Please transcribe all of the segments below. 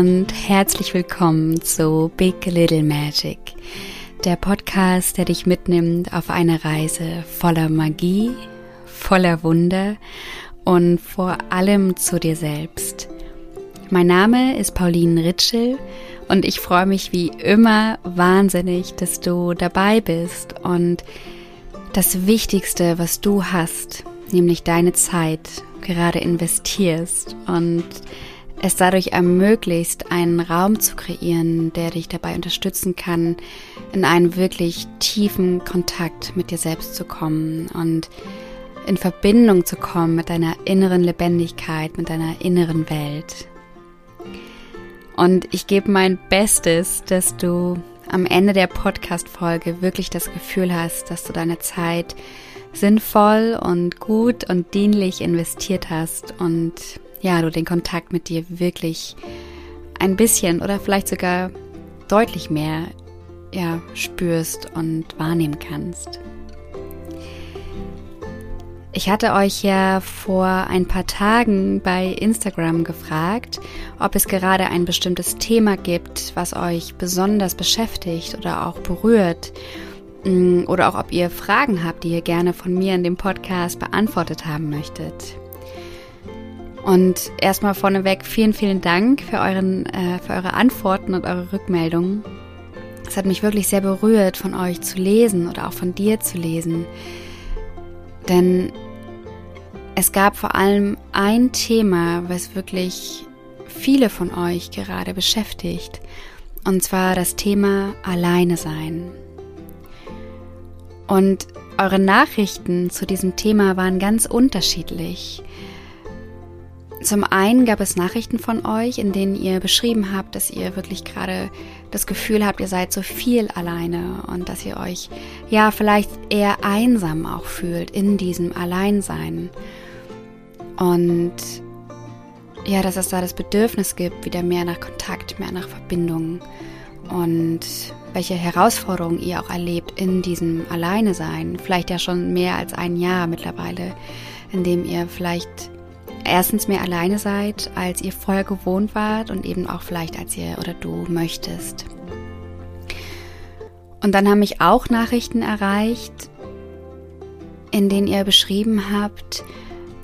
und herzlich willkommen zu Big Little Magic, der Podcast, der dich mitnimmt auf eine Reise voller Magie, voller Wunder und vor allem zu dir selbst. Mein Name ist Pauline Ritschel und ich freue mich wie immer wahnsinnig, dass du dabei bist und das Wichtigste, was du hast, nämlich deine Zeit, gerade investierst und es dadurch ermöglicht, einen Raum zu kreieren, der dich dabei unterstützen kann, in einen wirklich tiefen Kontakt mit dir selbst zu kommen und in Verbindung zu kommen mit deiner inneren Lebendigkeit, mit deiner inneren Welt. Und ich gebe mein Bestes, dass du am Ende der Podcast-Folge wirklich das Gefühl hast, dass du deine Zeit sinnvoll und gut und dienlich investiert hast und ja, du den Kontakt mit dir wirklich ein bisschen oder vielleicht sogar deutlich mehr ja, spürst und wahrnehmen kannst. Ich hatte euch ja vor ein paar Tagen bei Instagram gefragt, ob es gerade ein bestimmtes Thema gibt, was euch besonders beschäftigt oder auch berührt mm, oder auch ob ihr Fragen habt, die ihr gerne von mir in dem Podcast beantwortet haben möchtet. Und erstmal vorneweg vielen, vielen Dank für, euren, äh, für eure Antworten und eure Rückmeldungen. Es hat mich wirklich sehr berührt, von euch zu lesen oder auch von dir zu lesen. Denn es gab vor allem ein Thema, was wirklich viele von euch gerade beschäftigt. Und zwar das Thema Alleine sein. Und eure Nachrichten zu diesem Thema waren ganz unterschiedlich. Zum einen gab es Nachrichten von euch, in denen ihr beschrieben habt, dass ihr wirklich gerade das Gefühl habt, ihr seid so viel alleine und dass ihr euch ja vielleicht eher einsam auch fühlt in diesem Alleinsein. Und ja, dass es da das Bedürfnis gibt, wieder mehr nach Kontakt, mehr nach Verbindung und welche Herausforderungen ihr auch erlebt in diesem Alleine sein. Vielleicht ja schon mehr als ein Jahr mittlerweile, in dem ihr vielleicht erstens mehr alleine seid, als ihr vorher gewohnt wart und eben auch vielleicht als ihr oder du möchtest. Und dann haben mich auch Nachrichten erreicht, in denen ihr beschrieben habt,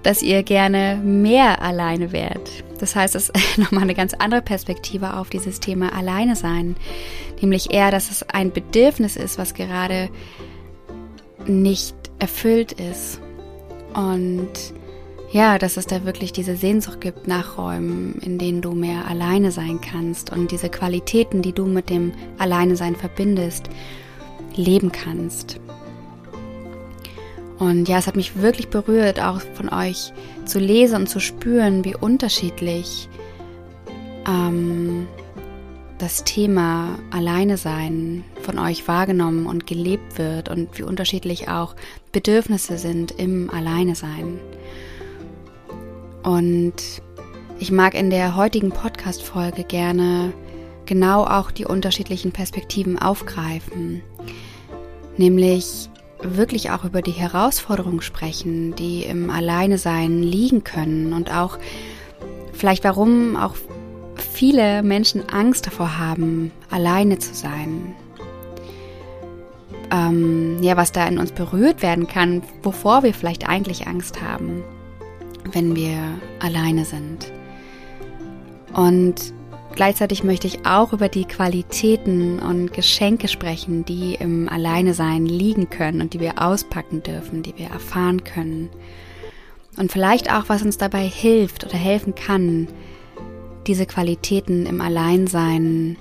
dass ihr gerne mehr alleine wärt. Das heißt, es ist nochmal eine ganz andere Perspektive auf dieses Thema Alleine sein. Nämlich eher, dass es ein Bedürfnis ist, was gerade nicht erfüllt ist. Und ja, dass es da wirklich diese Sehnsucht gibt nach Räumen, in denen du mehr alleine sein kannst und diese Qualitäten, die du mit dem Alleine sein verbindest, leben kannst. Und ja, es hat mich wirklich berührt, auch von euch zu lesen und zu spüren, wie unterschiedlich ähm, das Thema Alleine sein von euch wahrgenommen und gelebt wird und wie unterschiedlich auch Bedürfnisse sind im Alleine sein. Und ich mag in der heutigen Podcast-Folge gerne genau auch die unterschiedlichen Perspektiven aufgreifen. Nämlich wirklich auch über die Herausforderungen sprechen, die im Alleinesein liegen können und auch vielleicht warum auch viele Menschen Angst davor haben, alleine zu sein. Ähm, ja, was da in uns berührt werden kann, wovor wir vielleicht eigentlich Angst haben wenn wir alleine sind. Und gleichzeitig möchte ich auch über die Qualitäten und Geschenke sprechen, die im Alleinesein liegen können und die wir auspacken dürfen, die wir erfahren können. Und vielleicht auch, was uns dabei hilft oder helfen kann, diese Qualitäten im Alleinsein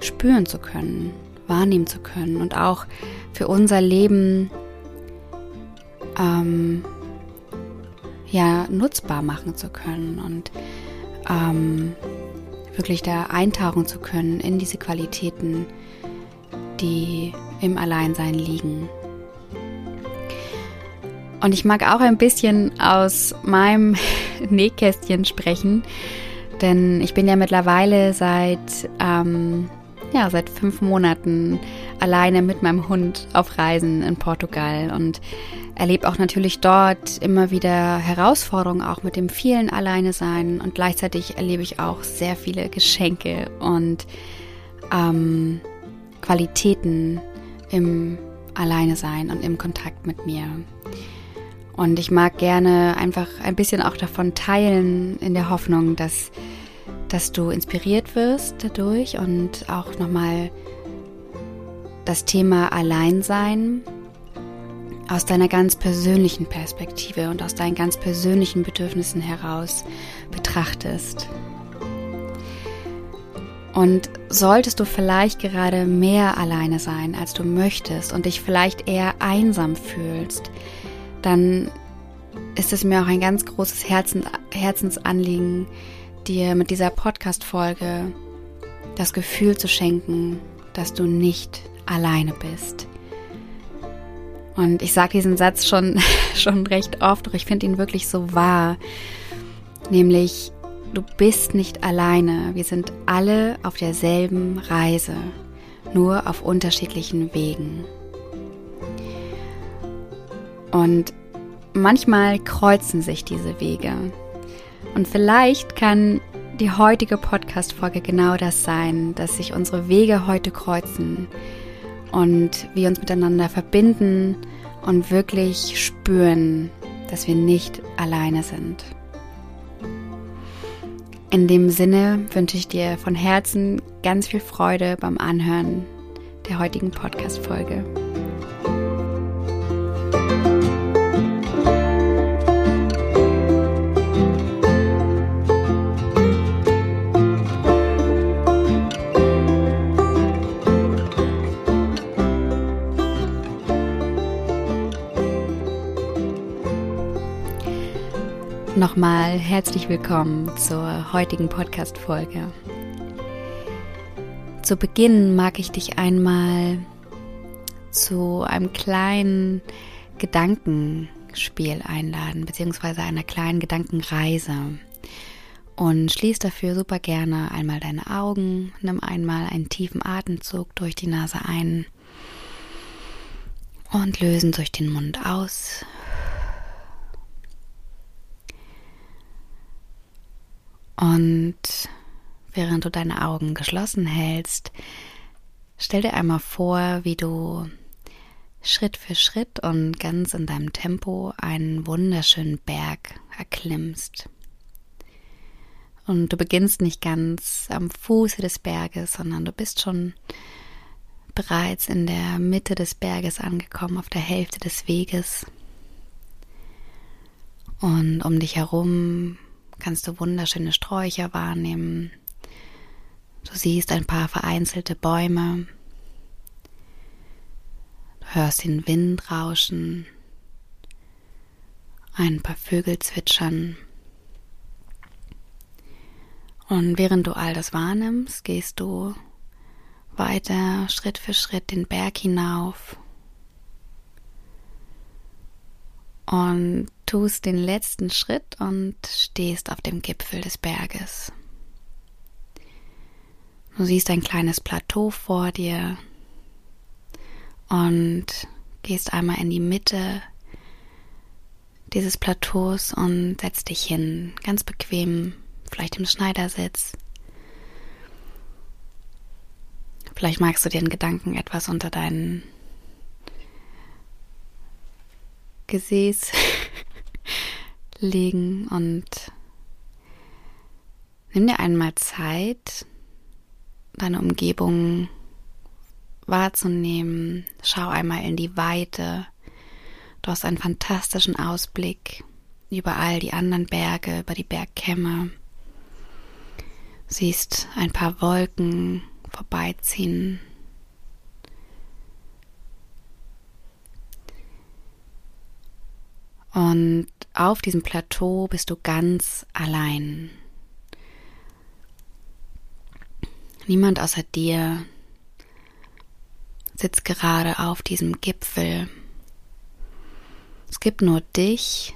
spüren zu können, wahrnehmen zu können und auch für unser Leben ähm, ja nutzbar machen zu können und ähm, wirklich da eintauchen zu können in diese Qualitäten, die im Alleinsein liegen. Und ich mag auch ein bisschen aus meinem Nähkästchen sprechen, denn ich bin ja mittlerweile seit ähm, ja seit fünf Monaten alleine mit meinem Hund auf Reisen in Portugal und erlebe auch natürlich dort immer wieder Herausforderungen, auch mit dem vielen Alleine sein und gleichzeitig erlebe ich auch sehr viele Geschenke und ähm, Qualitäten im Alleine sein und im Kontakt mit mir. Und ich mag gerne einfach ein bisschen auch davon teilen, in der Hoffnung, dass, dass du inspiriert wirst dadurch und auch nochmal das Thema Alleinsein aus deiner ganz persönlichen Perspektive und aus deinen ganz persönlichen Bedürfnissen heraus betrachtest. Und solltest du vielleicht gerade mehr alleine sein, als du möchtest und dich vielleicht eher einsam fühlst, dann ist es mir auch ein ganz großes Herzen, Herzensanliegen, dir mit dieser Podcast-Folge das Gefühl zu schenken, dass du nicht alleine bist. Und ich sage diesen Satz schon, schon recht oft, doch ich finde ihn wirklich so wahr. Nämlich, du bist nicht alleine. Wir sind alle auf derselben Reise, nur auf unterschiedlichen Wegen. Und manchmal kreuzen sich diese Wege. Und vielleicht kann die heutige Podcast-Folge genau das sein, dass sich unsere Wege heute kreuzen und wir uns miteinander verbinden und wirklich spüren, dass wir nicht alleine sind. In dem Sinne wünsche ich dir von Herzen ganz viel Freude beim Anhören der heutigen Podcast-Folge. Nochmal herzlich willkommen zur heutigen Podcast-Folge. Zu Beginn mag ich dich einmal zu einem kleinen Gedankenspiel einladen, beziehungsweise einer kleinen Gedankenreise. Und schließ dafür super gerne einmal deine Augen, nimm einmal einen tiefen Atemzug durch die Nase ein und lösen durch den Mund aus. Und während du deine Augen geschlossen hältst, stell dir einmal vor, wie du Schritt für Schritt und ganz in deinem Tempo einen wunderschönen Berg erklimmst. Und du beginnst nicht ganz am Fuße des Berges, sondern du bist schon bereits in der Mitte des Berges angekommen, auf der Hälfte des Weges. Und um dich herum kannst du wunderschöne Sträucher wahrnehmen. Du siehst ein paar vereinzelte Bäume. Du hörst den Wind rauschen, ein paar Vögel zwitschern. Und während du all das wahrnimmst, gehst du weiter Schritt für Schritt den Berg hinauf und tust den letzten Schritt und stehst auf dem Gipfel des Berges. Du siehst ein kleines Plateau vor dir und gehst einmal in die Mitte dieses Plateaus und setzt dich hin, ganz bequem, vielleicht im Schneidersitz. Vielleicht magst du dir in Gedanken etwas unter deinen Gesäß legen und nimm dir einmal Zeit, deine Umgebung wahrzunehmen. Schau einmal in die Weite. Du hast einen fantastischen Ausblick über all die anderen Berge, über die Bergkämme. Siehst ein paar Wolken vorbeiziehen Und auf diesem Plateau bist du ganz allein. Niemand außer dir sitzt gerade auf diesem Gipfel. Es gibt nur dich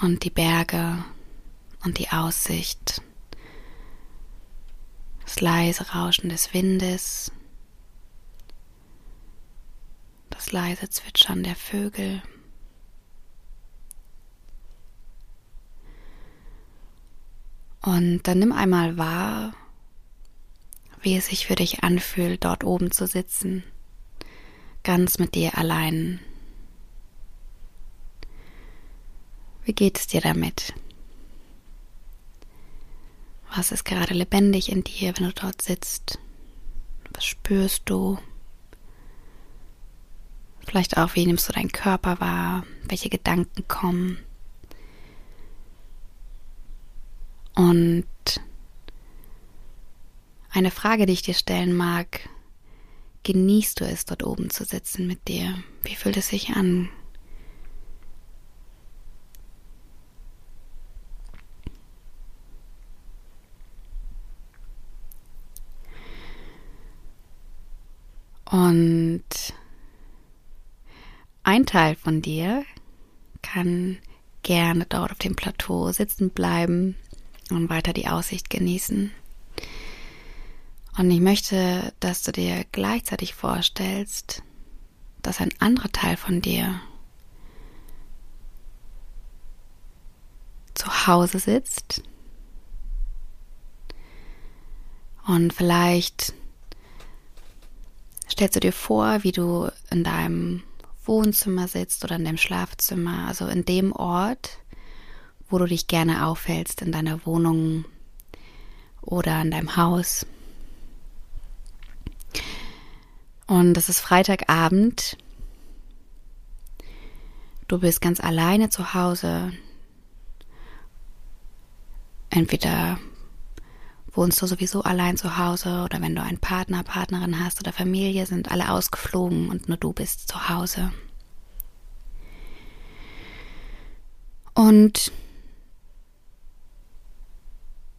und die Berge und die Aussicht Das leise Rauschen des Windes, das leise Zwitschern der Vögel. Und dann nimm einmal wahr, wie es sich für dich anfühlt, dort oben zu sitzen, ganz mit dir allein. Wie geht es dir damit? Was ist gerade lebendig in dir, wenn du dort sitzt? Was spürst du? Vielleicht auch, wie nimmst du deinen Körper wahr? Welche Gedanken kommen? Und eine Frage, die ich dir stellen mag, genießt du es, dort oben zu sitzen mit dir? Wie fühlt es sich an? Und ein Teil von dir kann gerne dort auf dem Plateau sitzen bleiben und weiter die Aussicht genießen. Und ich möchte, dass du dir gleichzeitig vorstellst, dass ein anderer Teil von dir zu Hause sitzt und vielleicht stellst du dir vor, wie du in deinem Wohnzimmer sitzt oder in deinem Schlafzimmer, also in dem Ort, wo du dich gerne aufhältst, in deiner Wohnung oder in deinem Haus. Und es ist Freitagabend. Du bist ganz alleine zu Hause. Entweder wohnst du sowieso allein zu Hause oder wenn du einen Partner, Partnerin hast oder Familie, sind alle ausgeflogen und nur du bist zu Hause. Und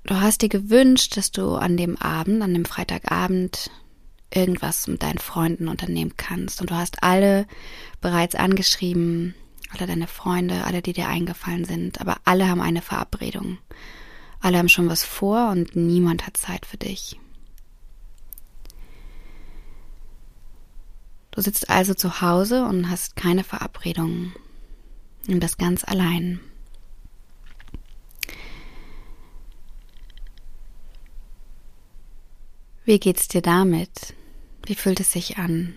du hast dir gewünscht, dass du an dem Abend, an dem Freitagabend, irgendwas mit deinen Freunden unternehmen kannst. Und du hast alle bereits angeschrieben, alle deine Freunde, alle, die dir eingefallen sind, aber alle haben eine Verabredung. Alle haben schon was vor und niemand hat Zeit für dich. Du sitzt also zu Hause und hast keine Verabredung und das ganz allein. Wie geht's dir damit? Wie fühlt es sich an?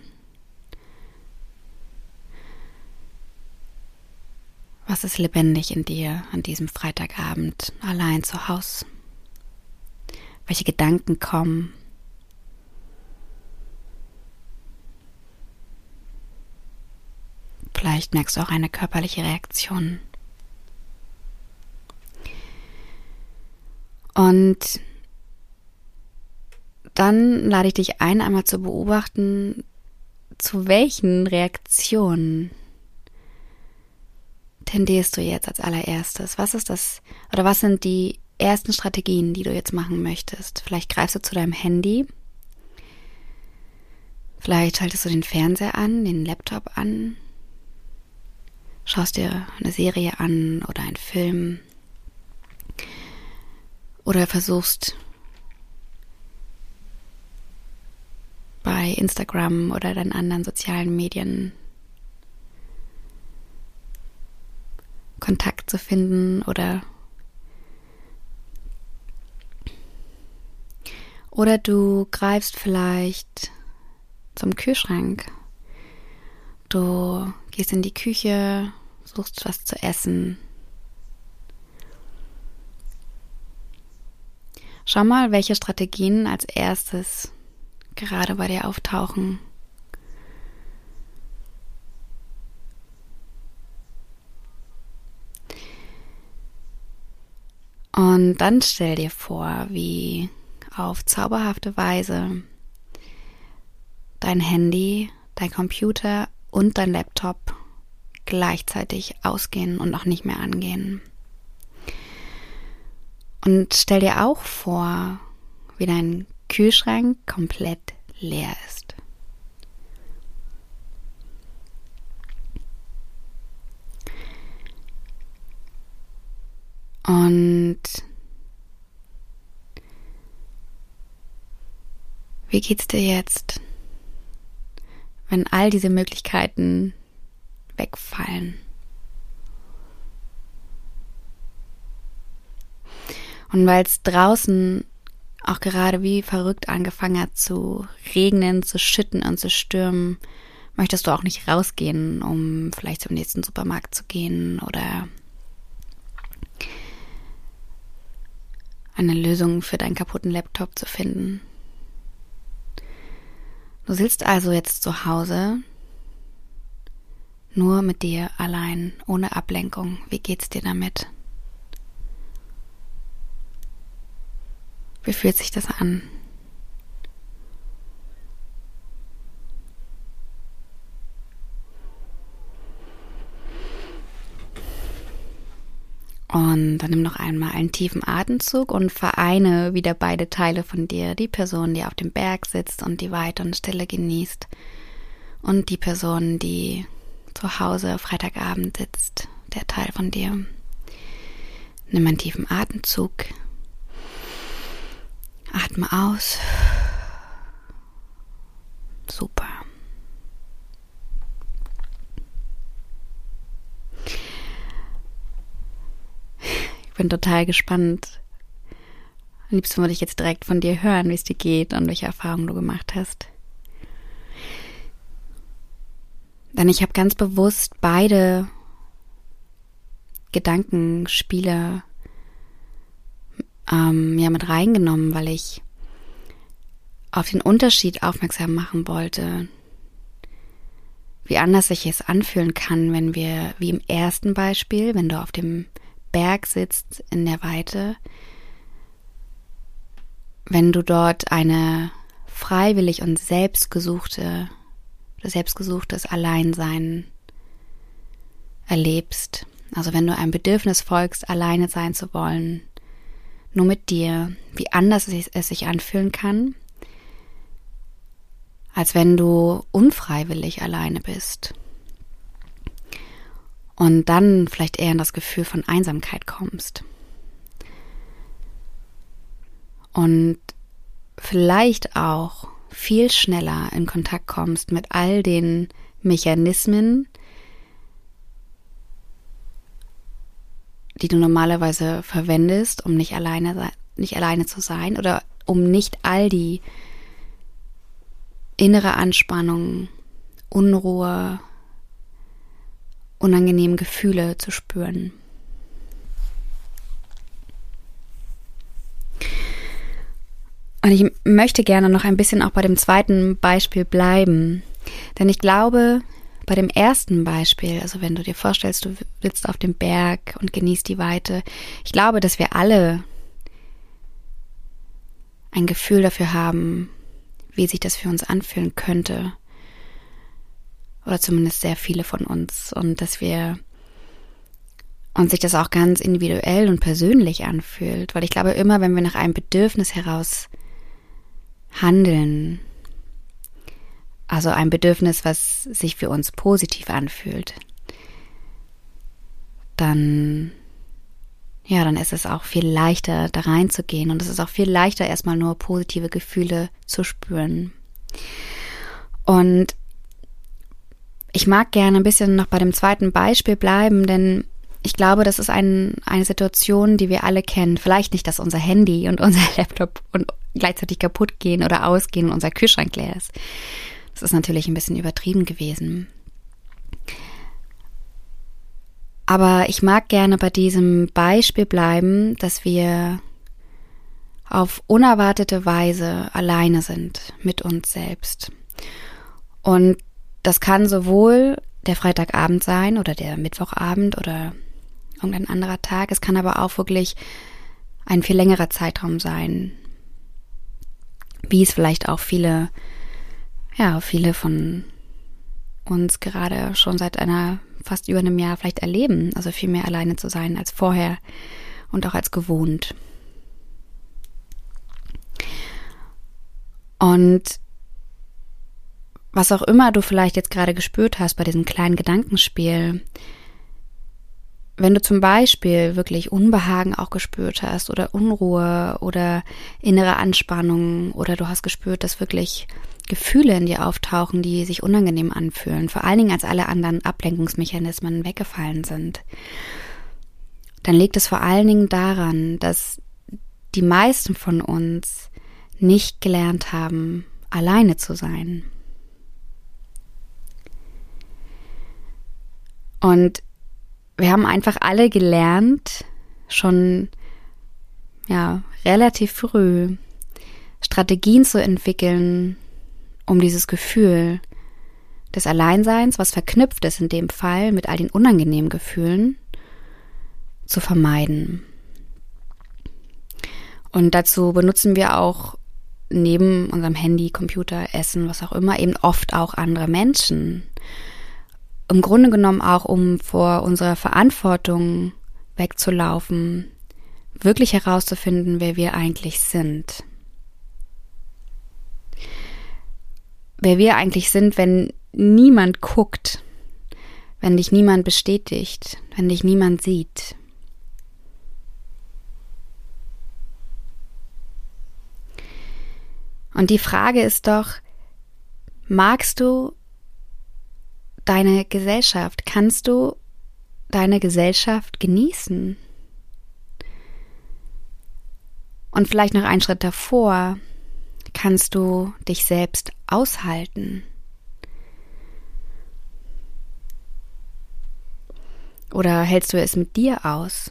Was ist lebendig in dir an diesem Freitagabend allein zu Hause? Welche Gedanken kommen? Vielleicht merkst du auch eine körperliche Reaktion. Und dann lade ich dich ein, einmal zu beobachten, zu welchen Reaktionen tendierst du jetzt als allererstes? Was ist das oder was sind die ersten Strategien, die du jetzt machen möchtest? Vielleicht greifst du zu deinem Handy. Vielleicht schaltest du den Fernseher an, den Laptop an. Schaust dir eine Serie an oder einen Film. Oder versuchst bei Instagram oder deinen anderen sozialen Medien Kontakt zu finden oder oder du greifst vielleicht zum Kühlschrank. Du gehst in die Küche, suchst was zu essen. Schau mal, welche Strategien als erstes gerade bei dir auftauchen. Und dann stell dir vor, wie auf zauberhafte Weise dein Handy, dein Computer und dein Laptop gleichzeitig ausgehen und noch nicht mehr angehen. Und stell dir auch vor, wie dein Kühlschrank komplett leer ist. Und Wie geht's dir jetzt, wenn all diese Möglichkeiten wegfallen? Und weil es draußen auch gerade wie verrückt angefangen hat zu regnen, zu schütten und zu stürmen, möchtest du auch nicht rausgehen, um vielleicht zum nächsten Supermarkt zu gehen oder eine Lösung für deinen kaputten Laptop zu finden. Du sitzt also jetzt zu Hause, nur mit dir allein, ohne Ablenkung. Wie geht's dir damit? Wie fühlt sich das an? Und dann nimm noch einmal einen tiefen Atemzug und vereine wieder beide Teile von dir. Die Person, die auf dem Berg sitzt und die Weite und Stille genießt. Und die Person, die zu Hause Freitagabend sitzt, der Teil von dir. Nimm einen tiefen Atemzug. Atme aus. Super. Ich bin total gespannt. Am liebsten würde ich jetzt direkt von dir hören, wie es dir geht und welche Erfahrungen du gemacht hast. Denn ich habe ganz bewusst beide Gedankenspiele ähm, ja mit reingenommen, weil ich auf den Unterschied aufmerksam machen wollte, wie anders sich es anfühlen kann, wenn wir, wie im ersten Beispiel, wenn du auf dem Berg sitzt in der Weite, wenn du dort eine freiwillig und selbstgesuchte oder selbstgesuchtes Alleinsein erlebst. Also wenn du ein Bedürfnis folgst, alleine sein zu wollen, nur mit dir, wie anders es sich anfühlen kann, als wenn du unfreiwillig alleine bist. Und dann vielleicht eher in das Gefühl von Einsamkeit kommst. Und vielleicht auch viel schneller in Kontakt kommst mit all den Mechanismen, die du normalerweise verwendest, um nicht alleine, nicht alleine zu sein oder um nicht all die innere Anspannung, Unruhe, unangenehmen Gefühle zu spüren. Und ich möchte gerne noch ein bisschen auch bei dem zweiten Beispiel bleiben. Denn ich glaube, bei dem ersten Beispiel, also wenn du dir vorstellst, du sitzt auf dem Berg und genießt die Weite, ich glaube, dass wir alle ein Gefühl dafür haben, wie sich das für uns anfühlen könnte. Oder zumindest sehr viele von uns. Und dass wir und sich das auch ganz individuell und persönlich anfühlt. Weil ich glaube, immer wenn wir nach einem Bedürfnis heraus handeln, also ein Bedürfnis, was sich für uns positiv anfühlt, dann, ja, dann ist es auch viel leichter, da reinzugehen und es ist auch viel leichter, erstmal nur positive Gefühle zu spüren. Und ich mag gerne ein bisschen noch bei dem zweiten Beispiel bleiben, denn ich glaube, das ist ein, eine Situation, die wir alle kennen. Vielleicht nicht, dass unser Handy und unser Laptop und gleichzeitig kaputt gehen oder ausgehen und unser Kühlschrank leer ist. Das ist natürlich ein bisschen übertrieben gewesen. Aber ich mag gerne bei diesem Beispiel bleiben, dass wir auf unerwartete Weise alleine sind mit uns selbst. Und das kann sowohl der Freitagabend sein oder der Mittwochabend oder irgendein anderer Tag. Es kann aber auch wirklich ein viel längerer Zeitraum sein, wie es vielleicht auch viele ja, viele von uns gerade schon seit einer fast über einem Jahr vielleicht erleben, also viel mehr alleine zu sein als vorher und auch als gewohnt. Und was auch immer du vielleicht jetzt gerade gespürt hast bei diesem kleinen Gedankenspiel, wenn du zum Beispiel wirklich Unbehagen auch gespürt hast oder Unruhe oder innere Anspannung oder du hast gespürt, dass wirklich Gefühle in dir auftauchen, die sich unangenehm anfühlen, vor allen Dingen als alle anderen Ablenkungsmechanismen weggefallen sind, dann liegt es vor allen Dingen daran, dass die meisten von uns nicht gelernt haben, alleine zu sein. Und wir haben einfach alle gelernt, schon ja, relativ früh Strategien zu entwickeln, um dieses Gefühl des Alleinseins, was verknüpft ist in dem Fall mit all den unangenehmen Gefühlen, zu vermeiden. Und dazu benutzen wir auch neben unserem Handy, Computer, Essen, was auch immer, eben oft auch andere Menschen. Im Grunde genommen auch, um vor unserer Verantwortung wegzulaufen, wirklich herauszufinden, wer wir eigentlich sind. Wer wir eigentlich sind, wenn niemand guckt, wenn dich niemand bestätigt, wenn dich niemand sieht. Und die Frage ist doch, magst du deine Gesellschaft? Kannst du deine Gesellschaft genießen? Und vielleicht noch einen Schritt davor, kannst du dich selbst aushalten? Oder hältst du es mit dir aus?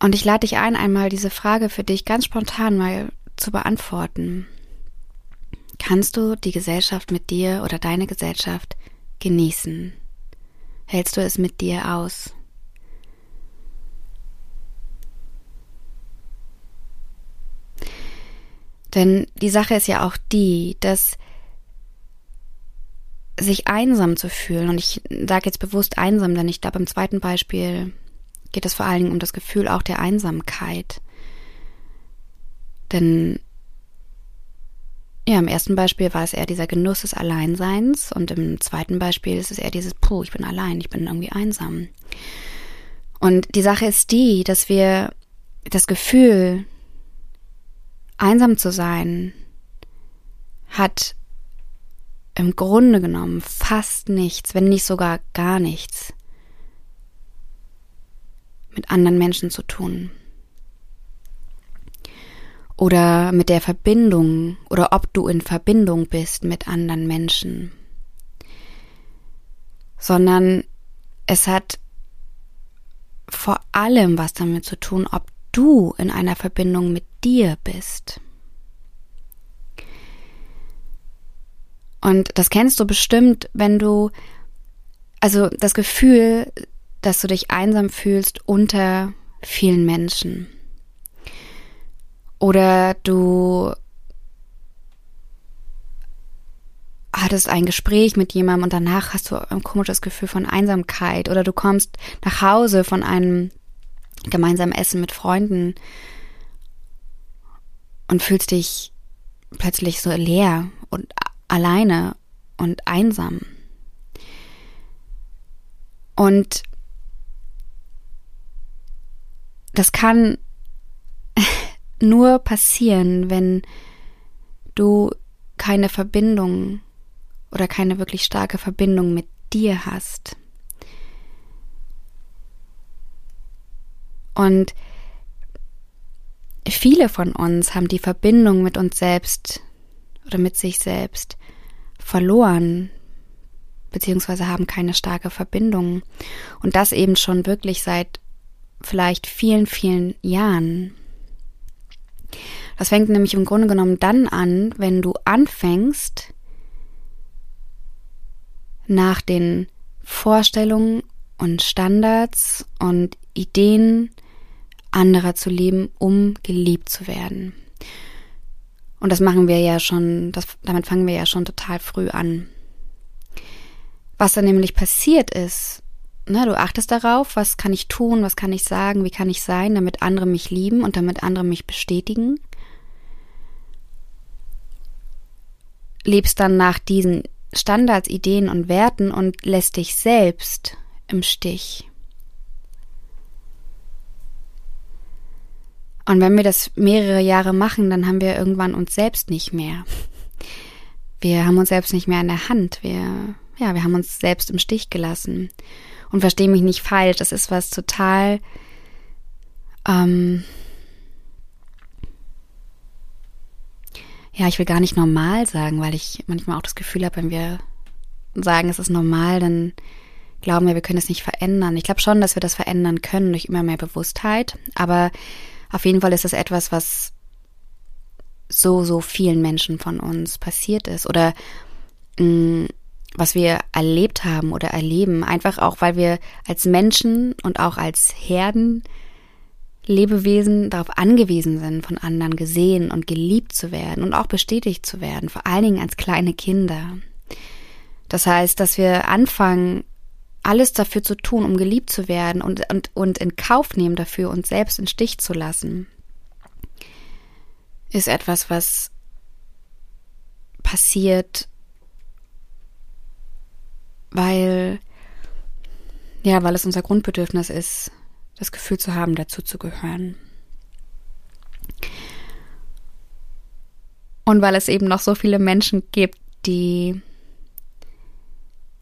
Und ich lade dich ein, einmal diese Frage für dich ganz spontan mal zu beantworten. Kannst du die Gesellschaft mit dir oder deine Gesellschaft genießen? Hältst du es mit dir aus? Denn die Sache ist ja auch die, dass sich einsam zu fühlen, und ich sage jetzt bewusst einsam, denn ich glaube im zweiten Beispiel geht es vor allen Dingen um das Gefühl auch der Einsamkeit. Denn ja, im ersten Beispiel war es eher dieser Genuss des Alleinseins und im zweiten Beispiel ist es eher dieses, puh, ich bin allein, ich bin irgendwie einsam. Und die Sache ist die, dass wir das Gefühl, einsam zu sein, hat im Grunde genommen fast nichts, wenn nicht sogar gar nichts mit anderen Menschen zu tun. Oder mit der Verbindung oder ob du in Verbindung bist mit anderen Menschen. Sondern es hat vor allem was damit zu tun, ob du in einer Verbindung mit dir bist. Und das kennst du bestimmt, wenn du, also das Gefühl, dass du dich einsam fühlst unter vielen Menschen. Oder du hattest ein Gespräch mit jemandem und danach hast du ein komisches Gefühl von Einsamkeit. Oder du kommst nach Hause von einem gemeinsamen Essen mit Freunden und fühlst dich plötzlich so leer und alleine und einsam. Und das kann nur passieren, wenn du keine Verbindung oder keine wirklich starke Verbindung mit dir hast. Und viele von uns haben die Verbindung mit uns selbst oder mit sich selbst verloren, beziehungsweise haben keine starke Verbindung. Und das eben schon wirklich seit vielleicht vielen, vielen Jahren. Das fängt nämlich im Grunde genommen dann an, wenn du anfängst, nach den Vorstellungen und Standards und Ideen anderer zu leben, um geliebt zu werden. Und das machen wir ja schon, das, damit fangen wir ja schon total früh an. Was dann nämlich passiert ist, ne, du achtest darauf, was kann ich tun, was kann ich sagen, wie kann ich sein, damit andere mich lieben und damit andere mich bestätigen. Lebst dann nach diesen Standards, Ideen und Werten und lässt dich selbst im Stich. Und wenn wir das mehrere Jahre machen, dann haben wir irgendwann uns selbst nicht mehr. Wir haben uns selbst nicht mehr in der Hand. Wir, ja, wir haben uns selbst im Stich gelassen. Und verstehe mich nicht falsch, das ist was total, ähm, ja, ich will gar nicht normal sagen, weil ich manchmal auch das Gefühl habe, wenn wir sagen, es ist normal, dann glauben wir, wir können es nicht verändern. Ich glaube schon, dass wir das verändern können durch immer mehr Bewusstheit, aber auf jeden Fall ist es etwas, was so, so vielen Menschen von uns passiert ist oder mh, mm, was wir erlebt haben oder erleben, einfach auch, weil wir als Menschen und auch als Herden Lebewesen darauf angewiesen sind, von anderen gesehen und geliebt zu werden und auch bestätigt zu werden, vor allen Dingen als kleine Kinder. Das heißt, dass wir anfangen, alles dafür zu tun, um geliebt zu werden und, und, und in Kauf nehmen dafür, uns selbst in Stich zu lassen, ist etwas, was passiert, weil, ja, weil es unser Grundbedürfnis ist, das Gefühl zu haben, dazu zu gehören. Und weil es eben noch so viele Menschen gibt, die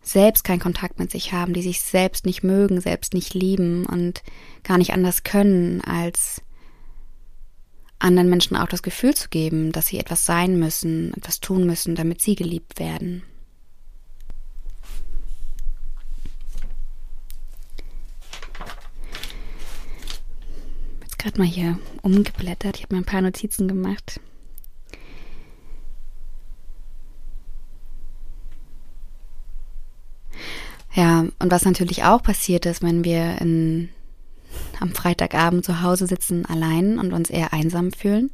selbst keinen Kontakt mit sich haben, die sich selbst nicht mögen, selbst nicht lieben und gar nicht anders können, als anderen Menschen auch das Gefühl zu geben, dass sie etwas sein müssen, etwas tun müssen, damit sie geliebt werden. Gerade mal hier umgeblättert, ich habe mir ein paar Notizen gemacht. Ja, und was natürlich auch passiert ist, wenn wir in, am Freitagabend zu Hause sitzen allein und uns eher einsam fühlen.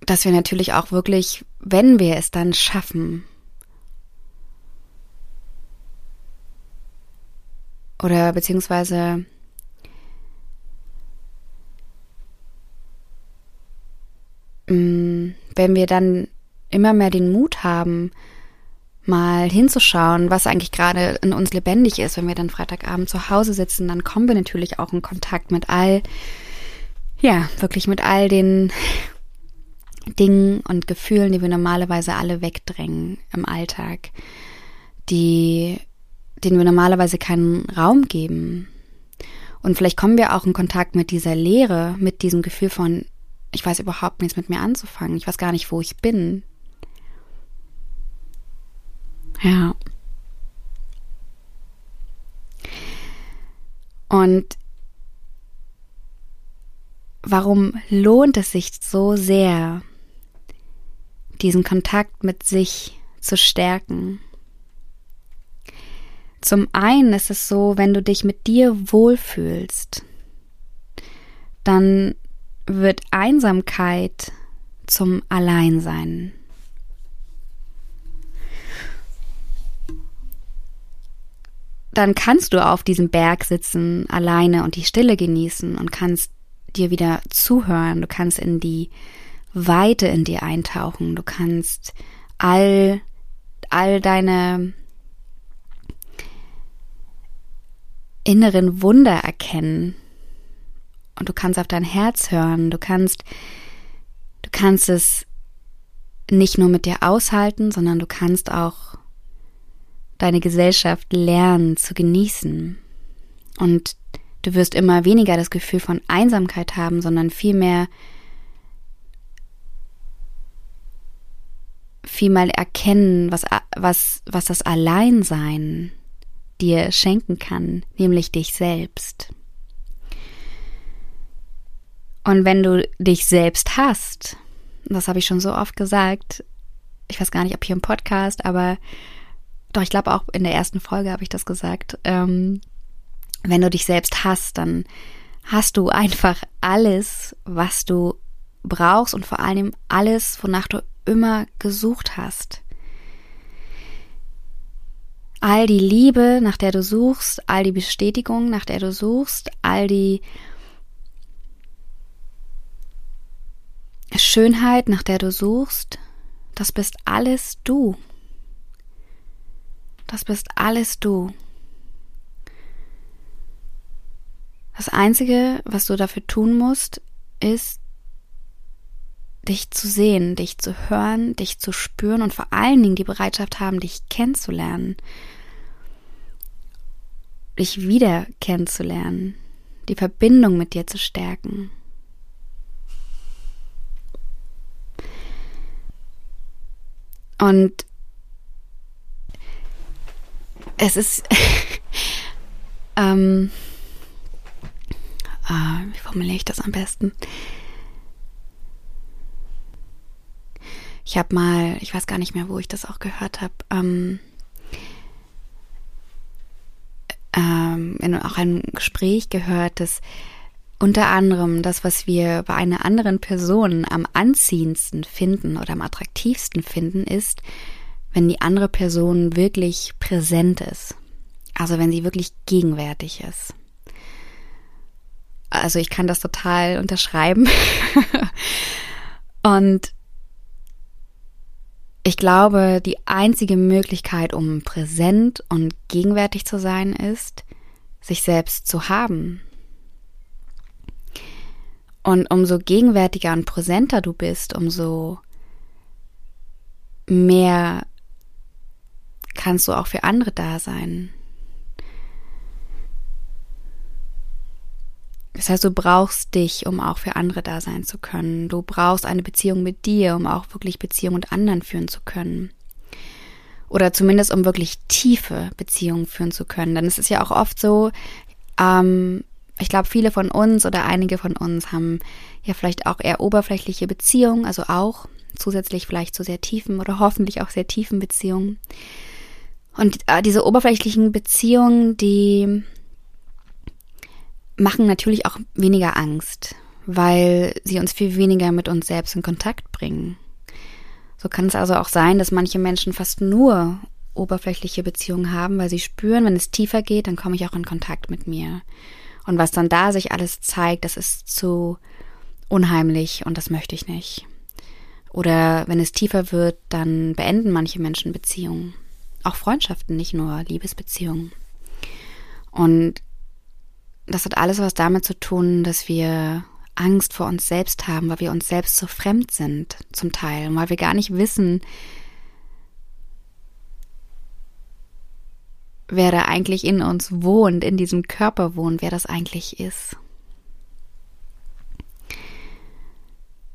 Dass wir natürlich auch wirklich, wenn wir es dann schaffen, oder beziehungsweise mm, wenn wir dann immer mehr den Mut haben, mal hinzuschauen, was eigentlich gerade in uns lebendig ist. Wenn wir dann Freitagabend zu Hause sitzen, dann kommen wir natürlich auch in Kontakt mit all, ja, wirklich mit all den Dingen und Gefühlen, die wir normalerweise alle wegdrängen im Alltag, die, denen wir normalerweise keinen Raum geben. Und vielleicht kommen wir auch in Kontakt mit dieser Leere, mit diesem Gefühl von, ich weiß überhaupt nichts mit mir anzufangen, ich weiß gar nicht, wo ich bin, ja. Und warum lohnt es sich so sehr, diesen Kontakt mit sich zu stärken? Zum einen ist es so, wenn du dich mit dir wohlfühlst, dann wird Einsamkeit zum Alleinsein. dann kannst du auf diesem Berg sitzen, alleine und die Stille genießen und kannst dir wieder zuhören. Du kannst in die Weite in dir eintauchen. Du kannst all, all deine inneren Wunder erkennen. Und du kannst auf dein Herz hören. Du kannst, du kannst es nicht nur mit dir aushalten, sondern du kannst auch deine Gesellschaft lernen zu genießen. Und du wirst immer weniger das Gefühl von Einsamkeit haben, sondern vielmehr vielmehr erkennen, was, was, was das Alleinsein dir schenken kann, nämlich dich selbst. Und wenn du dich selbst hast, das habe ich schon so oft gesagt, ich weiß gar nicht, ob hier im Podcast, aber doch ich glaube auch in der ersten Folge habe ich das gesagt, ähm, wenn du dich selbst hast, dann hast du einfach alles, was du brauchst und vor allem alles, wonach du immer gesucht hast. All die Liebe, nach der du suchst, all die Bestätigung, nach der du suchst, all die Schönheit, nach der du suchst, das bist alles du. Das bist alles du. Das Einzige, was du dafür tun musst, ist, dich zu sehen, dich zu hören, dich zu spüren und vor allen Dingen die Bereitschaft haben, dich kennenzulernen, dich wieder kennenzulernen, die Verbindung mit dir zu stärken. Und es ist, ähm, ah, wie formuliere ich das am besten? Ich habe mal, ich weiß gar nicht mehr, wo ich das auch gehört habe, ähm, ähm, in auch einem Gespräch gehört, dass unter anderem das, was wir bei einer anderen Person am anziehendsten finden oder am attraktivsten finden, ist, wenn die andere Person wirklich präsent ist. Also wenn sie wirklich gegenwärtig ist. Also ich kann das total unterschreiben. Und ich glaube, die einzige Möglichkeit, um präsent und gegenwärtig zu sein, ist, sich selbst zu haben. Und umso gegenwärtiger und präsenter du bist, umso mehr kannst du auch für andere da sein. Das heißt, du brauchst dich, um auch für andere da sein zu können. Du brauchst eine Beziehung mit dir, um auch wirklich Beziehung mit anderen führen zu können. Oder zumindest um wirklich tiefe Beziehungen führen zu können. Denn es ist ja auch oft so, ähm, ich glaube, viele von uns oder einige von uns haben ja vielleicht auch eher oberflächliche Beziehungen, also auch zusätzlich vielleicht zu sehr tiefen oder hoffentlich auch sehr tiefen Beziehungen. Und äh, diese oberflächlichen Beziehungen, die machen natürlich auch weniger Angst, weil sie uns viel weniger mit uns selbst in Kontakt bringen. So kann es also auch sein, dass manche Menschen fast nur oberflächliche Beziehungen haben, weil sie spüren, wenn es tiefer geht, dann komme ich auch in Kontakt mit mir. Und was dann da sich alles zeigt, das ist zu unheimlich und das möchte ich nicht. Oder wenn es tiefer wird, dann beenden manche Menschen Beziehungen. Auch Freundschaften, nicht nur Liebesbeziehungen. Und das hat alles was damit zu tun, dass wir Angst vor uns selbst haben, weil wir uns selbst so fremd sind, zum Teil, und weil wir gar nicht wissen, wer da eigentlich in uns wohnt, in diesem Körper wohnt, wer das eigentlich ist.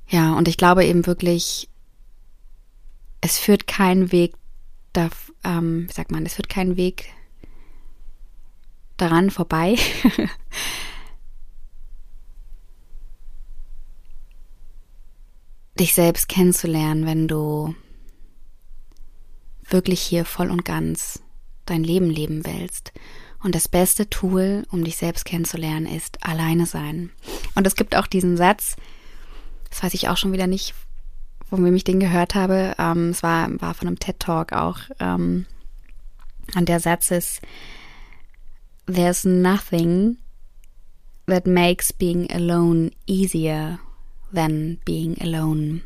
Ja, und ich glaube eben wirklich, es führt kein Weg, da, ähm, wie sagt man, es führt kein Weg daran vorbei. dich selbst kennenzulernen, wenn du wirklich hier voll und ganz dein Leben leben willst. Und das beste Tool, um dich selbst kennenzulernen, ist alleine sein. Und es gibt auch diesen Satz, das weiß ich auch schon wieder nicht, von wem ich den gehört habe. Ähm, es war, war von einem TED Talk auch. Ähm, und der Satz ist, There's nothing that makes being alone easier than being alone.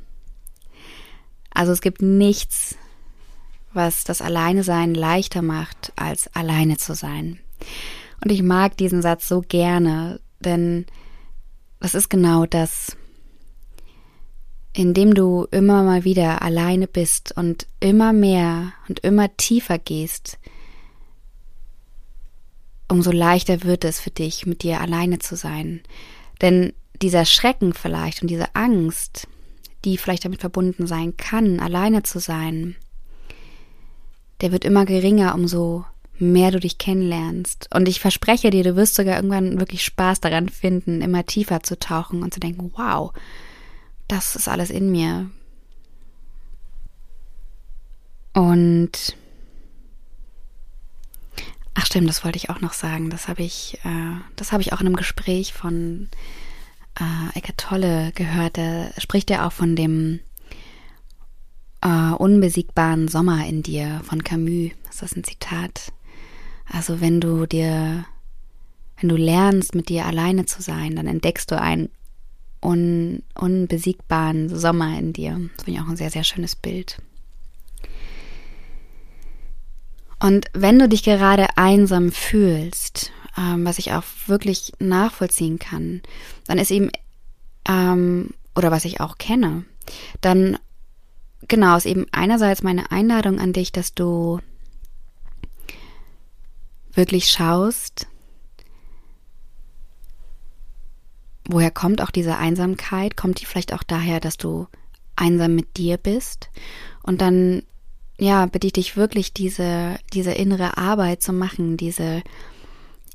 Also es gibt nichts, was das Alleine sein leichter macht, als alleine zu sein. Und ich mag diesen Satz so gerne, denn das ist genau das. Indem du immer mal wieder alleine bist und immer mehr und immer tiefer gehst, umso leichter wird es für dich, mit dir alleine zu sein. Denn dieser Schrecken vielleicht und diese Angst, die vielleicht damit verbunden sein kann, alleine zu sein, der wird immer geringer, umso mehr du dich kennenlernst. Und ich verspreche dir, du wirst sogar irgendwann wirklich Spaß daran finden, immer tiefer zu tauchen und zu denken, wow, das ist alles in mir. Und ach stimmt, das wollte ich auch noch sagen. Das habe ich, äh, das habe ich auch in einem Gespräch von äh, Eckart Tolle gehört. Da spricht er auch von dem äh, unbesiegbaren Sommer in dir von Camus. Das ist ein Zitat. Also wenn du dir, wenn du lernst, mit dir alleine zu sein, dann entdeckst du ein un, unbesiegbaren Sommer in dir. Das finde ich auch ein sehr, sehr schönes Bild. Und wenn du dich gerade einsam fühlst, ähm, was ich auch wirklich nachvollziehen kann, dann ist eben, ähm, oder was ich auch kenne, dann genau ist eben einerseits meine Einladung an dich, dass du wirklich schaust, woher kommt auch diese Einsamkeit? Kommt die vielleicht auch daher, dass du einsam mit dir bist? Und dann ja, bitte ich dich wirklich, diese, diese innere Arbeit zu machen, diese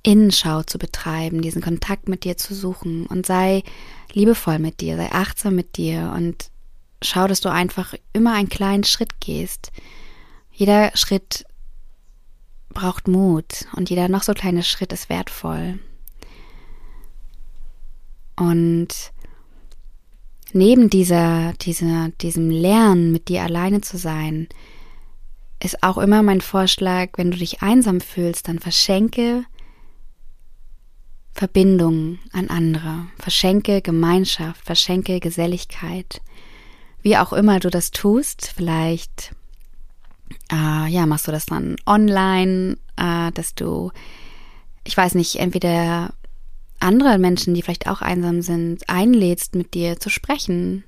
Innenschau zu betreiben, diesen Kontakt mit dir zu suchen und sei liebevoll mit dir, sei achtsam mit dir und schau, dass du einfach immer einen kleinen Schritt gehst. Jeder Schritt braucht Mut und jeder noch so kleine Schritt ist wertvoll. Und neben dieser, dieser, diesem Lernen, mit dir alleine zu sein, ist auch immer mein Vorschlag, wenn du dich einsam fühlst, dann verschenke Verbindung an andere, verschenke Gemeinschaft, verschenke Geselligkeit. Wie auch immer du das tust, vielleicht äh, ja, machst du das dann online, äh, dass du, ich weiß nicht, entweder andere Menschen, die vielleicht auch einsam sind, einlädst, mit dir zu sprechen.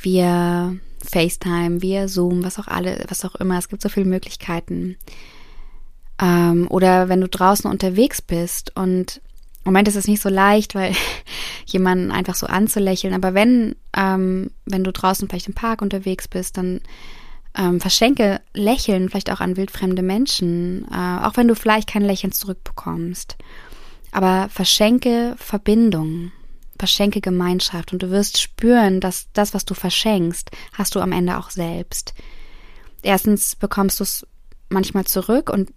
Wir FaceTime, via Zoom, was auch alle, was auch immer. Es gibt so viele Möglichkeiten. Ähm, oder wenn du draußen unterwegs bist und Moment ist es nicht so leicht, weil jemanden einfach so anzulächeln. Aber wenn, ähm, wenn du draußen vielleicht im Park unterwegs bist, dann ähm, verschenke Lächeln vielleicht auch an wildfremde Menschen, äh, auch wenn du vielleicht kein Lächeln zurückbekommst. Aber verschenke Verbindung verschenke Gemeinschaft und du wirst spüren, dass das, was du verschenkst, hast du am Ende auch selbst. Erstens bekommst du es manchmal zurück und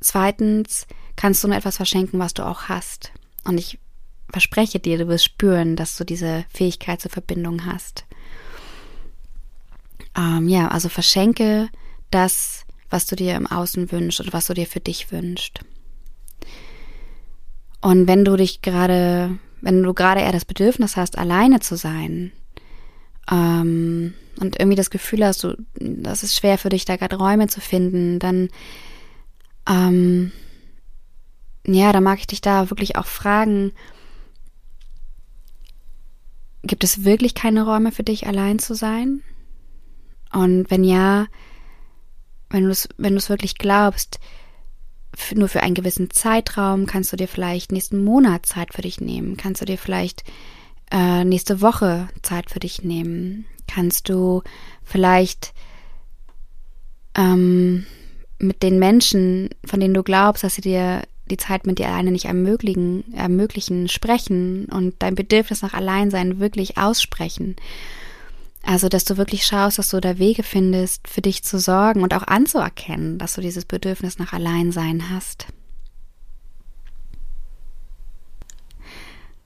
zweitens kannst du nur etwas verschenken, was du auch hast. Und ich verspreche dir, du wirst spüren, dass du diese Fähigkeit zur Verbindung hast. Ähm, ja, also verschenke das, was du dir im Außen wünschst oder was du dir für dich wünschst. Und wenn du dich gerade, wenn du gerade eher das Bedürfnis hast, alleine zu sein, ähm, und irgendwie das Gefühl hast, du, das ist schwer für dich, da gerade Räume zu finden, dann, ähm, ja, da mag ich dich da wirklich auch fragen, gibt es wirklich keine Räume für dich, allein zu sein? Und wenn ja, wenn du es, wenn du es wirklich glaubst, nur für einen gewissen Zeitraum? Kannst du dir vielleicht nächsten Monat Zeit für dich nehmen? Kannst du dir vielleicht äh, nächste Woche Zeit für dich nehmen? Kannst du vielleicht ähm, mit den Menschen, von denen du glaubst, dass sie dir die Zeit mit dir alleine nicht ermöglichen, ermöglichen, sprechen und dein Bedürfnis nach Alleinsein wirklich aussprechen? Also, dass du wirklich schaust, dass du da Wege findest, für dich zu sorgen und auch anzuerkennen, dass du dieses Bedürfnis nach Alleinsein hast.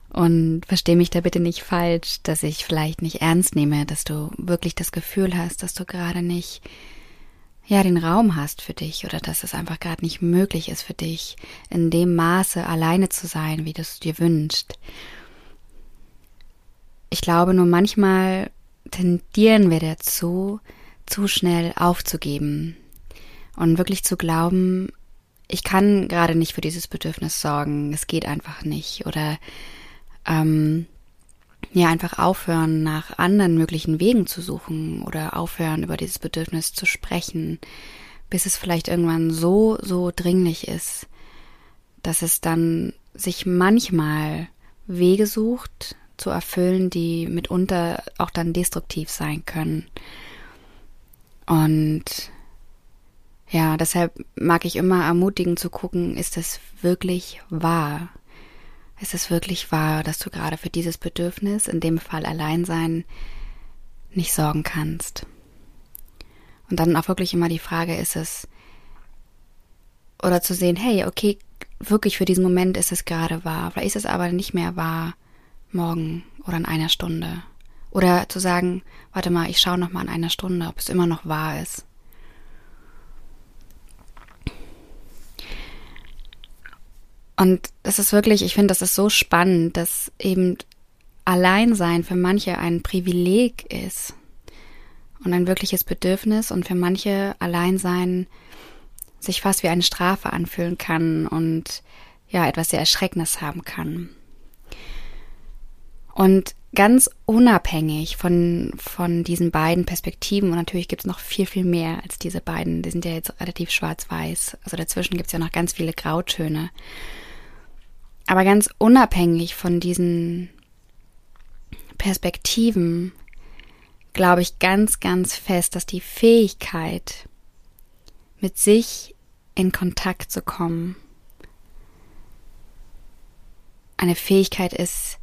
Und versteh mich da bitte nicht falsch, dass ich vielleicht nicht ernst nehme, dass du wirklich das Gefühl hast, dass du gerade nicht ja den Raum hast für dich oder dass es einfach gerade nicht möglich ist für dich, in dem Maße alleine zu sein, wie du es dir wünschst. Ich glaube nur manchmal tendieren wir dazu, zu schnell aufzugeben und wirklich zu glauben, ich kann gerade nicht für dieses Bedürfnis sorgen, es geht einfach nicht oder ähm, ja einfach aufhören, nach anderen möglichen Wegen zu suchen oder aufhören, über dieses Bedürfnis zu sprechen, bis es vielleicht irgendwann so, so dringlich ist, dass es dann sich manchmal Wege sucht, zu erfüllen, die mitunter auch dann destruktiv sein können. Und ja, deshalb mag ich immer ermutigen zu gucken, ist es wirklich wahr? Ist es wirklich wahr, dass du gerade für dieses Bedürfnis, in dem Fall Alleinsein, nicht sorgen kannst? Und dann auch wirklich immer die Frage, ist es, oder zu sehen, hey, okay, wirklich für diesen Moment ist es gerade wahr, vielleicht ist es aber nicht mehr wahr morgen oder in einer Stunde. Oder zu sagen, warte mal, ich schaue noch mal in einer Stunde, ob es immer noch wahr ist. Und das ist wirklich, ich finde, das ist so spannend, dass eben Alleinsein für manche ein Privileg ist und ein wirkliches Bedürfnis und für manche Alleinsein sich fast wie eine Strafe anfühlen kann und ja, etwas sehr Erschreckendes haben kann. Und ganz unabhängig von, von diesen beiden Perspektiven, und natürlich gibt es noch viel, viel mehr als diese beiden, die sind ja jetzt relativ schwarz-weiß, also dazwischen gibt es ja noch ganz viele Grautöne. Aber ganz unabhängig von diesen Perspektiven glaube ich ganz, ganz fest, dass die Fähigkeit, mit sich in Kontakt zu kommen, eine Fähigkeit ist,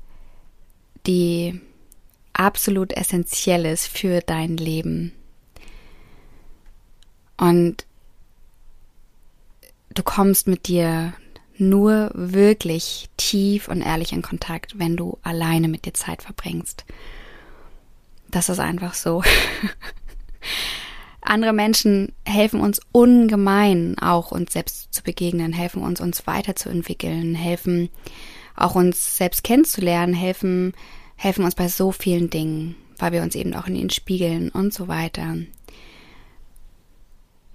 die absolut essentiell ist für dein Leben. Und du kommst mit dir nur wirklich tief und ehrlich in Kontakt, wenn du alleine mit dir Zeit verbringst. Das ist einfach so. Andere Menschen helfen uns ungemein, auch uns selbst zu begegnen, helfen uns, uns weiterzuentwickeln, helfen auch uns selbst kennenzulernen, helfen, helfen uns bei so vielen Dingen, weil wir uns eben auch in ihnen spiegeln und so weiter.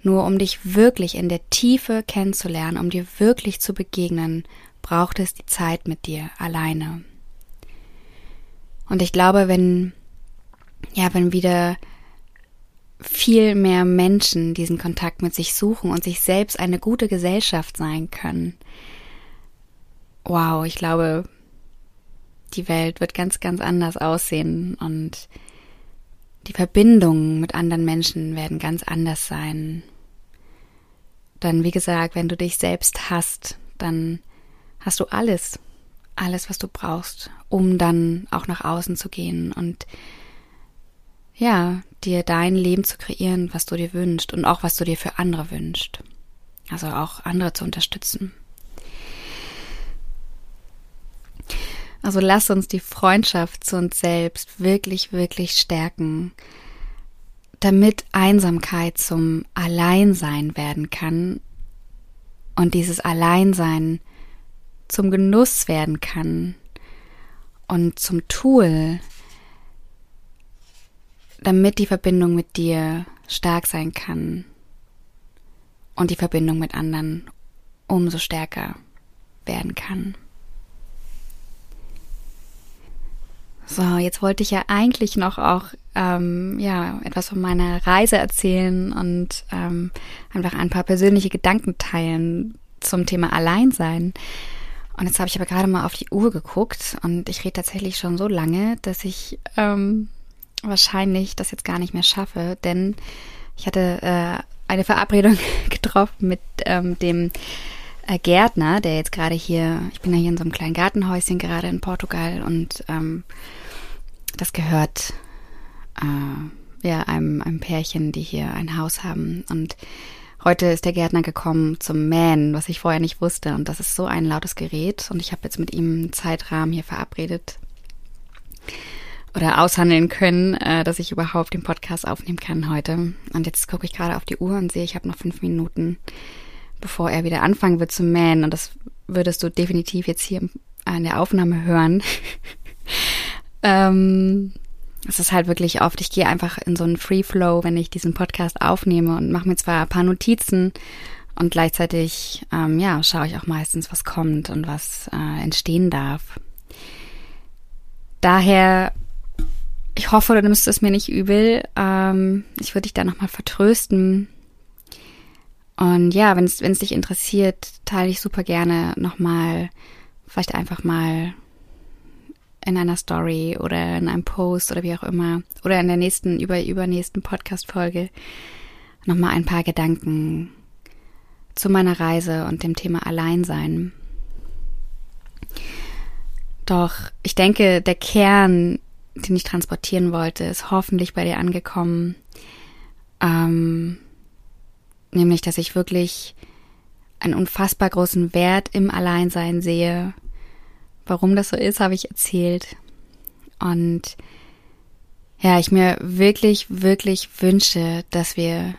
Nur um dich wirklich in der Tiefe kennenzulernen, um dir wirklich zu begegnen, braucht es die Zeit mit dir alleine. Und ich glaube, wenn, ja, wenn wieder viel mehr Menschen diesen Kontakt mit sich suchen und sich selbst eine gute Gesellschaft sein können, wow, ich glaube, die Welt wird ganz, ganz anders aussehen und die Verbindungen mit anderen Menschen werden ganz anders sein dann, wie gesagt, wenn du dich selbst hast, dann hast du alles, alles, was du brauchst, um dann auch nach außen zu gehen und ja, dir dein Leben zu kreieren, was du dir wünschst und auch was du dir für andere wünschst. Also auch andere zu unterstützen. Also lass uns die Freundschaft zu uns selbst wirklich, wirklich stärken damit Einsamkeit zum Alleinsein werden kann und dieses Alleinsein zum Genuss werden kann und zum Tool, damit die Verbindung mit dir stark sein kann und die Verbindung mit anderen umso stärker werden kann. So, jetzt wollte ich ja eigentlich noch auch ähm, ja etwas von meiner Reise erzählen und ähm, einfach ein paar persönliche Gedanken teilen zum Thema Alleinsein. Und jetzt habe ich aber gerade mal auf die Uhr geguckt und ich rede tatsächlich schon so lange, dass ich ähm, wahrscheinlich das jetzt gar nicht mehr schaffe, denn ich hatte äh, eine Verabredung getroffen mit ähm, dem Gärtner, der jetzt gerade hier, ich bin ja hier in so einem kleinen Gartenhäuschen gerade in Portugal und ähm, das gehört äh, ja einem, einem Pärchen, die hier ein Haus haben. Und heute ist der Gärtner gekommen zum Mähen, was ich vorher nicht wusste. Und das ist so ein lautes Gerät. Und ich habe jetzt mit ihm einen Zeitrahmen hier verabredet oder aushandeln können, äh, dass ich überhaupt den Podcast aufnehmen kann heute. Und jetzt gucke ich gerade auf die Uhr und sehe, ich habe noch fünf Minuten, bevor er wieder anfangen wird zu mähen. Und das würdest du definitiv jetzt hier in der Aufnahme hören. Ähm, es ist halt wirklich oft, ich gehe einfach in so einen Free Flow, wenn ich diesen Podcast aufnehme und mache mir zwar ein paar Notizen und gleichzeitig, ähm, ja, schaue ich auch meistens, was kommt und was äh, entstehen darf. Daher, ich hoffe, du nimmst es mir nicht übel. Ähm, ich würde dich da nochmal vertrösten. Und ja, wenn es, dich interessiert, teile ich super gerne nochmal, vielleicht einfach mal in einer Story oder in einem Post oder wie auch immer oder in der nächsten, über, übernächsten Podcast-Folge nochmal ein paar Gedanken zu meiner Reise und dem Thema Alleinsein. Doch ich denke, der Kern, den ich transportieren wollte, ist hoffentlich bei dir angekommen. Ähm, nämlich, dass ich wirklich einen unfassbar großen Wert im Alleinsein sehe Warum das so ist, habe ich erzählt. Und ja, ich mir wirklich, wirklich wünsche, dass wir,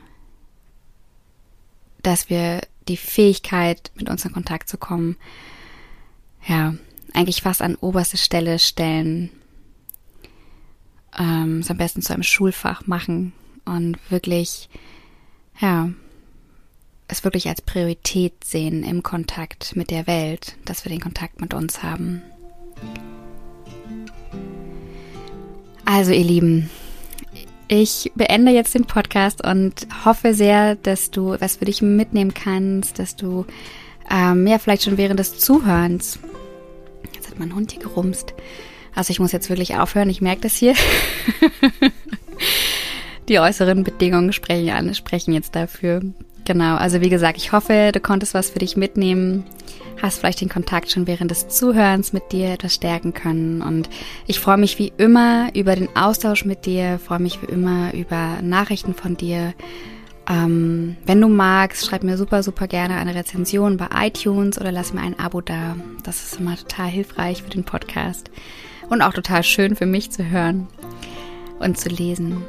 dass wir die Fähigkeit, mit uns in Kontakt zu kommen, ja, eigentlich fast an oberste Stelle stellen. Ähm, es am besten zu einem Schulfach machen und wirklich, ja, es wirklich als Priorität sehen im Kontakt mit der Welt, dass wir den Kontakt mit uns haben. Also ihr Lieben, ich beende jetzt den Podcast und hoffe sehr, dass du was für dich mitnehmen kannst, dass du ähm, ja vielleicht schon während des Zuhörens. Jetzt hat mein Hund hier gerumst. Also ich muss jetzt wirklich aufhören, ich merke das hier. Die äußeren Bedingungen sprechen, sprechen jetzt dafür. Genau, also wie gesagt, ich hoffe, du konntest was für dich mitnehmen, hast vielleicht den Kontakt schon während des Zuhörens mit dir etwas stärken können. Und ich freue mich wie immer über den Austausch mit dir, freue mich wie immer über Nachrichten von dir. Ähm, wenn du magst, schreib mir super, super gerne eine Rezension bei iTunes oder lass mir ein Abo da. Das ist immer total hilfreich für den Podcast und auch total schön für mich zu hören und zu lesen.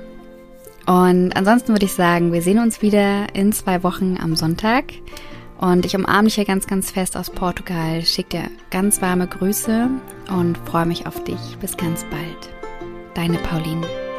Und ansonsten würde ich sagen, wir sehen uns wieder in zwei Wochen am Sonntag. Und ich umarme dich hier ganz, ganz fest aus Portugal, schicke dir ganz warme Grüße und freue mich auf dich. Bis ganz bald. Deine Pauline.